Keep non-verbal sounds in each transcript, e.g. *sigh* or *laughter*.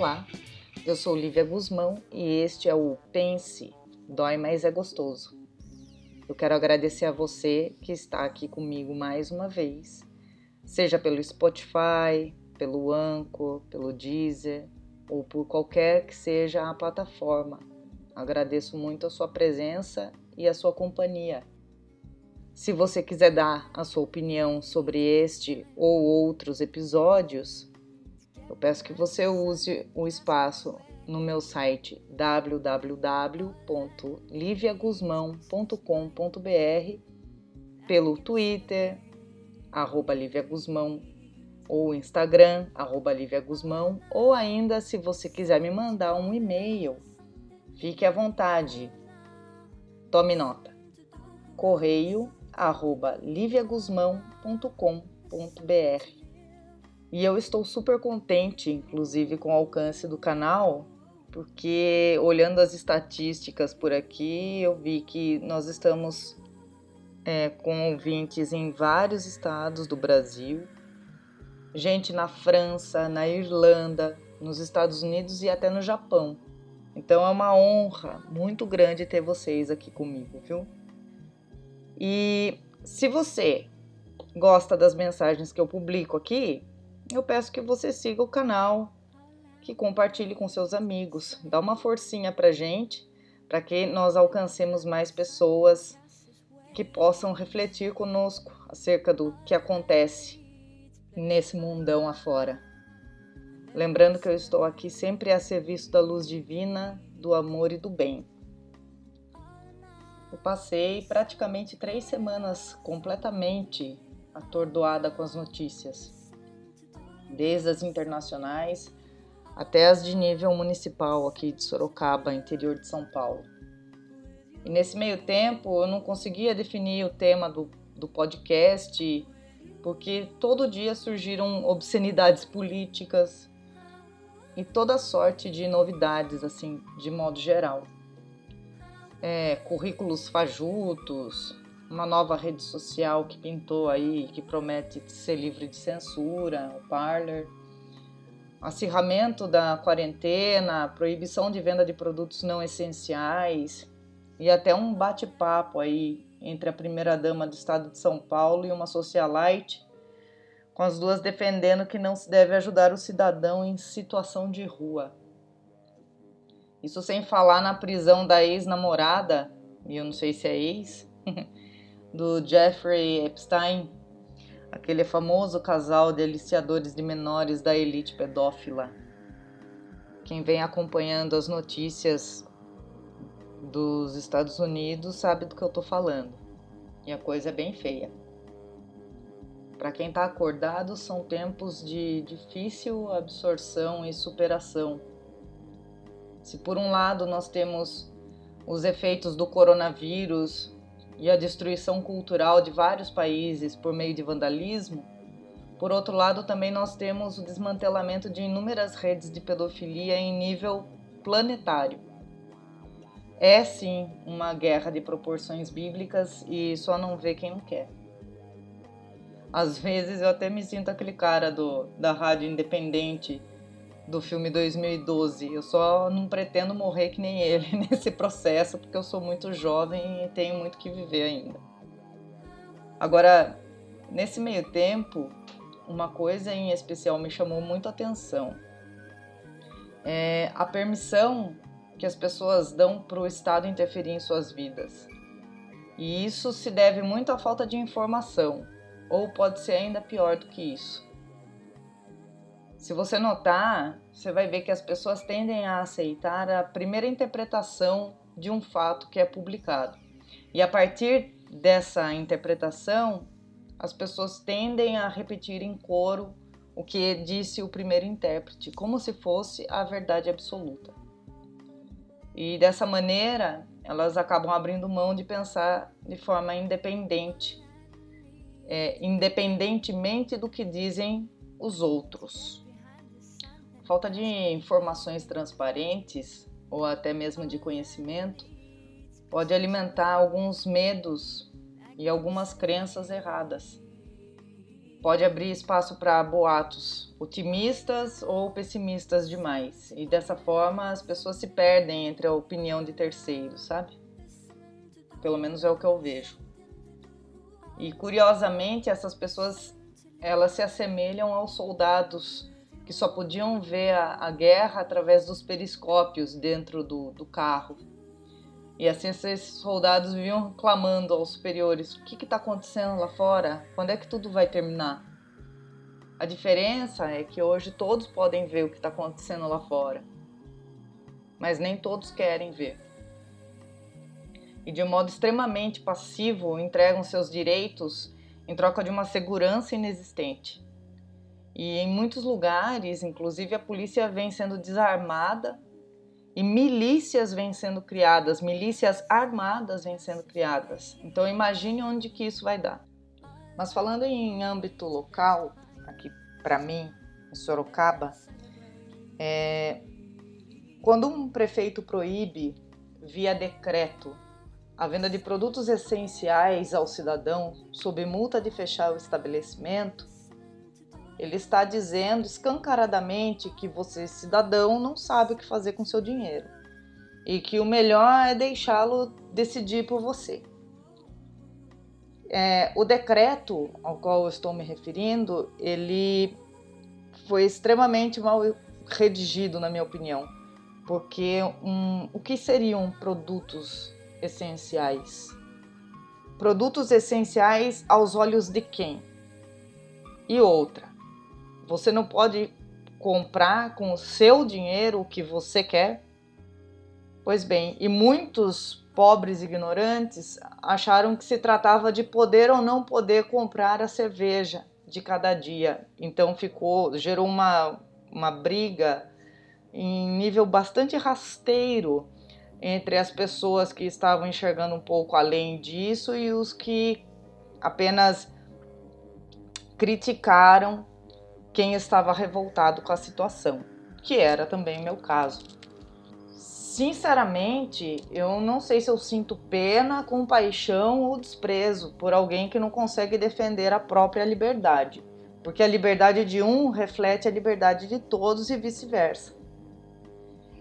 Olá, eu sou Lívia Guzmão e este é o Pense, Dói Mas é Gostoso. Eu quero agradecer a você que está aqui comigo mais uma vez, seja pelo Spotify, pelo Anchor, pelo Deezer ou por qualquer que seja a plataforma. Agradeço muito a sua presença e a sua companhia. Se você quiser dar a sua opinião sobre este ou outros episódios, eu peço que você use o espaço no meu site www.liviaguzmão.com.br, pelo Twitter, arroba Lívia Guzmão, ou Instagram, arroba Lívia Guzmão, ou ainda se você quiser me mandar um e-mail, fique à vontade. Tome nota. Correio arroba liviaguzmão.com.br E eu estou super contente, inclusive, com o alcance do canal, porque olhando as estatísticas por aqui, eu vi que nós estamos é, com ouvintes em vários estados do Brasil, gente na França, na Irlanda, nos Estados Unidos e até no Japão. Então é uma honra muito grande ter vocês aqui comigo, viu? E se você gosta das mensagens que eu publico aqui, eu peço que você siga o canal, que compartilhe com seus amigos, dá uma forcinha pra gente, para que nós alcancemos mais pessoas que possam refletir conosco acerca do que acontece nesse mundão afora. Lembrando que eu estou aqui sempre a serviço da luz divina, do amor e do bem. Eu passei praticamente três semanas completamente atordoada com as notícias, desde as internacionais até as de nível municipal aqui de Sorocaba, interior de São Paulo. E nesse meio tempo eu não conseguia definir o tema do, do podcast, porque todo dia surgiram obscenidades políticas e toda sorte de novidades, assim, de modo geral é, currículos fajutos, uma nova rede social que pintou aí, que promete ser livre de censura, o Parler, acirramento da quarentena, proibição de venda de produtos não essenciais e até um bate-papo aí entre a primeira-dama do estado de São Paulo e uma socialite, com as duas defendendo que não se deve ajudar o cidadão em situação de rua. Isso sem falar na prisão da ex-namorada, e eu não sei se é ex, *laughs* do Jeffrey Epstein, aquele famoso casal de aliciadores de menores da elite pedófila. Quem vem acompanhando as notícias dos Estados Unidos sabe do que eu tô falando. E a coisa é bem feia. Para quem está acordado, são tempos de difícil absorção e superação se por um lado nós temos os efeitos do coronavírus e a destruição cultural de vários países por meio de vandalismo, por outro lado também nós temos o desmantelamento de inúmeras redes de pedofilia em nível planetário. É sim uma guerra de proporções bíblicas e só não vê quem não quer. Às vezes eu até me sinto aquele cara do, da rádio independente do filme 2012. Eu só não pretendo morrer que nem ele *laughs* nesse processo, porque eu sou muito jovem e tenho muito que viver ainda. Agora, nesse meio tempo, uma coisa em especial me chamou muito a atenção. É a permissão que as pessoas dão para o Estado interferir em suas vidas. E isso se deve muito à falta de informação, ou pode ser ainda pior do que isso. Se você notar, você vai ver que as pessoas tendem a aceitar a primeira interpretação de um fato que é publicado. E a partir dessa interpretação, as pessoas tendem a repetir em coro o que disse o primeiro intérprete, como se fosse a verdade absoluta. E dessa maneira, elas acabam abrindo mão de pensar de forma independente, é, independentemente do que dizem os outros falta de informações transparentes ou até mesmo de conhecimento pode alimentar alguns medos e algumas crenças erradas. pode abrir espaço para boatos otimistas ou pessimistas demais. E dessa forma as pessoas se perdem entre a opinião de terceiros, sabe? Pelo menos é o que eu vejo. E curiosamente essas pessoas elas se assemelham aos soldados que só podiam ver a, a guerra através dos periscópios dentro do, do carro. E assim esses soldados viviam clamando aos superiores: o que está acontecendo lá fora? Quando é que tudo vai terminar? A diferença é que hoje todos podem ver o que está acontecendo lá fora, mas nem todos querem ver. E de um modo extremamente passivo entregam seus direitos em troca de uma segurança inexistente. E em muitos lugares, inclusive, a polícia vem sendo desarmada e milícias vêm sendo criadas, milícias armadas vêm sendo criadas. Então imagine onde que isso vai dar. Mas falando em âmbito local, aqui para mim, em Sorocaba, é, quando um prefeito proíbe via decreto a venda de produtos essenciais ao cidadão sob multa de fechar o estabelecimento, ele está dizendo escancaradamente que você, cidadão, não sabe o que fazer com seu dinheiro e que o melhor é deixá-lo decidir por você. É, o decreto ao qual eu estou me referindo, ele foi extremamente mal redigido, na minha opinião, porque um, o que seriam produtos essenciais? Produtos essenciais aos olhos de quem? E outra, você não pode comprar com o seu dinheiro o que você quer? Pois bem, e muitos pobres ignorantes acharam que se tratava de poder ou não poder comprar a cerveja de cada dia. Então ficou, gerou uma, uma briga em nível bastante rasteiro entre as pessoas que estavam enxergando um pouco além disso e os que apenas criticaram quem estava revoltado com a situação, que era também meu caso. Sinceramente, eu não sei se eu sinto pena, compaixão ou desprezo por alguém que não consegue defender a própria liberdade, porque a liberdade de um reflete a liberdade de todos e vice-versa.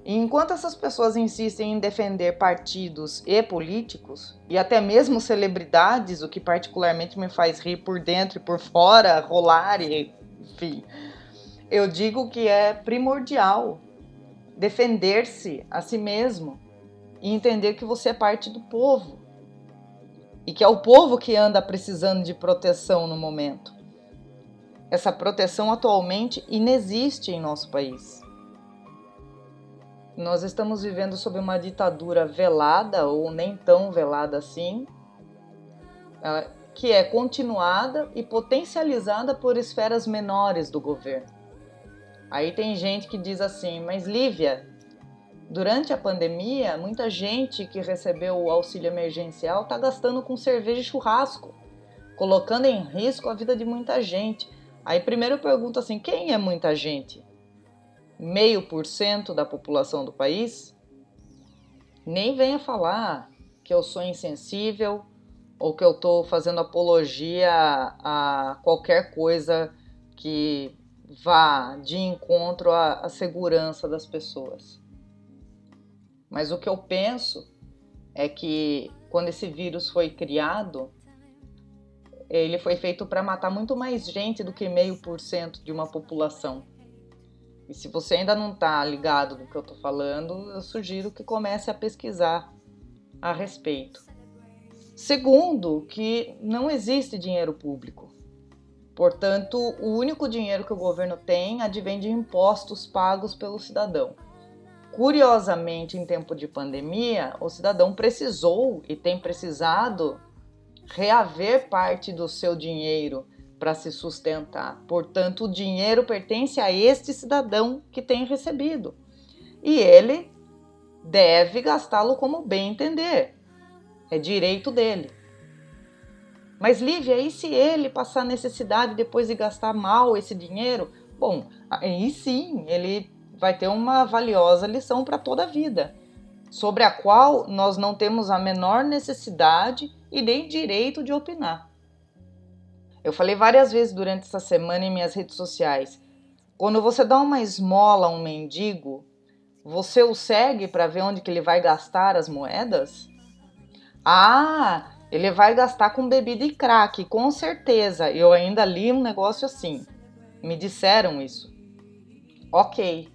Enquanto essas pessoas insistem em defender partidos e políticos, e até mesmo celebridades, o que particularmente me faz rir por dentro e por fora, rolar e enfim. Eu digo que é primordial defender-se a si mesmo e entender que você é parte do povo e que é o povo que anda precisando de proteção no momento. Essa proteção atualmente inexiste em nosso país. Nós estamos vivendo sob uma ditadura velada ou nem tão velada assim, que é continuada e potencializada por esferas menores do governo. Aí tem gente que diz assim, mas Lívia, durante a pandemia, muita gente que recebeu o auxílio emergencial está gastando com cerveja e churrasco, colocando em risco a vida de muita gente. Aí primeiro eu pergunto assim, quem é muita gente? Meio por cento da população do país? Nem venha falar que eu sou insensível, ou que eu estou fazendo apologia a qualquer coisa que vá de encontro à, à segurança das pessoas. Mas o que eu penso é que quando esse vírus foi criado, ele foi feito para matar muito mais gente do que meio por cento de uma população. E se você ainda não está ligado no que eu estou falando, eu sugiro que comece a pesquisar a respeito. Segundo, que não existe dinheiro público. Portanto, o único dinheiro que o governo tem advém de impostos pagos pelo cidadão. Curiosamente, em tempo de pandemia, o cidadão precisou e tem precisado reaver parte do seu dinheiro para se sustentar. Portanto, o dinheiro pertence a este cidadão que tem recebido. E ele deve gastá-lo como bem entender. É direito dele. Mas, Lívia, e se ele passar necessidade depois de gastar mal esse dinheiro? Bom, aí sim, ele vai ter uma valiosa lição para toda a vida, sobre a qual nós não temos a menor necessidade e nem direito de opinar. Eu falei várias vezes durante essa semana em minhas redes sociais. Quando você dá uma esmola a um mendigo, você o segue para ver onde que ele vai gastar as moedas? Ah, ele vai gastar com bebida e crack, com certeza. Eu ainda li um negócio assim. Me disseram isso. Ok,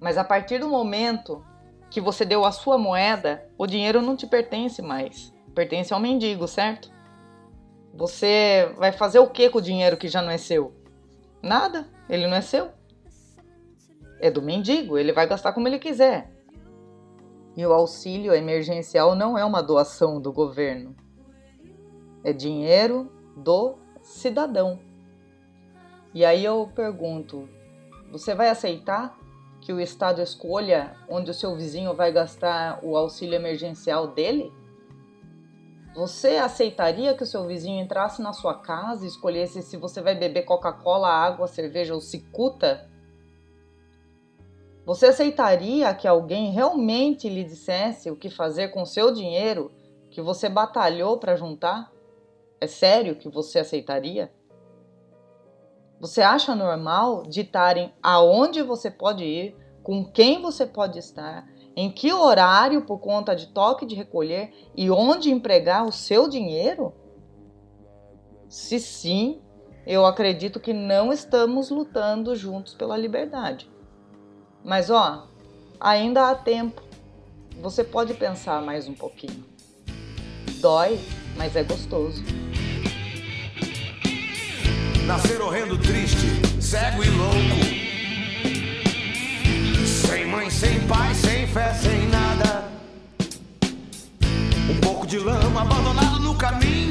mas a partir do momento que você deu a sua moeda, o dinheiro não te pertence mais. Pertence ao mendigo, certo? Você vai fazer o que com o dinheiro que já não é seu? Nada, ele não é seu. É do mendigo, ele vai gastar como ele quiser. E o auxílio emergencial não é uma doação do governo. É dinheiro do cidadão. E aí eu pergunto: você vai aceitar que o Estado escolha onde o seu vizinho vai gastar o auxílio emergencial dele? Você aceitaria que o seu vizinho entrasse na sua casa e escolhesse se você vai beber Coca-Cola, água, cerveja ou cicuta? Você aceitaria que alguém realmente lhe dissesse o que fazer com seu dinheiro que você batalhou para juntar? É sério que você aceitaria? Você acha normal ditarem aonde você pode ir, com quem você pode estar, em que horário por conta de toque de recolher e onde empregar o seu dinheiro? Se sim, eu acredito que não estamos lutando juntos pela liberdade. Mas ó, ainda há tempo. Você pode pensar mais um pouquinho. Dói, mas é gostoso. Nascer horrendo, triste, cego e louco. Sem mãe, sem pai, sem fé, sem nada. Um pouco de lama abandonado no caminho.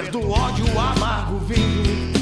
beber do ódio amargo vinho.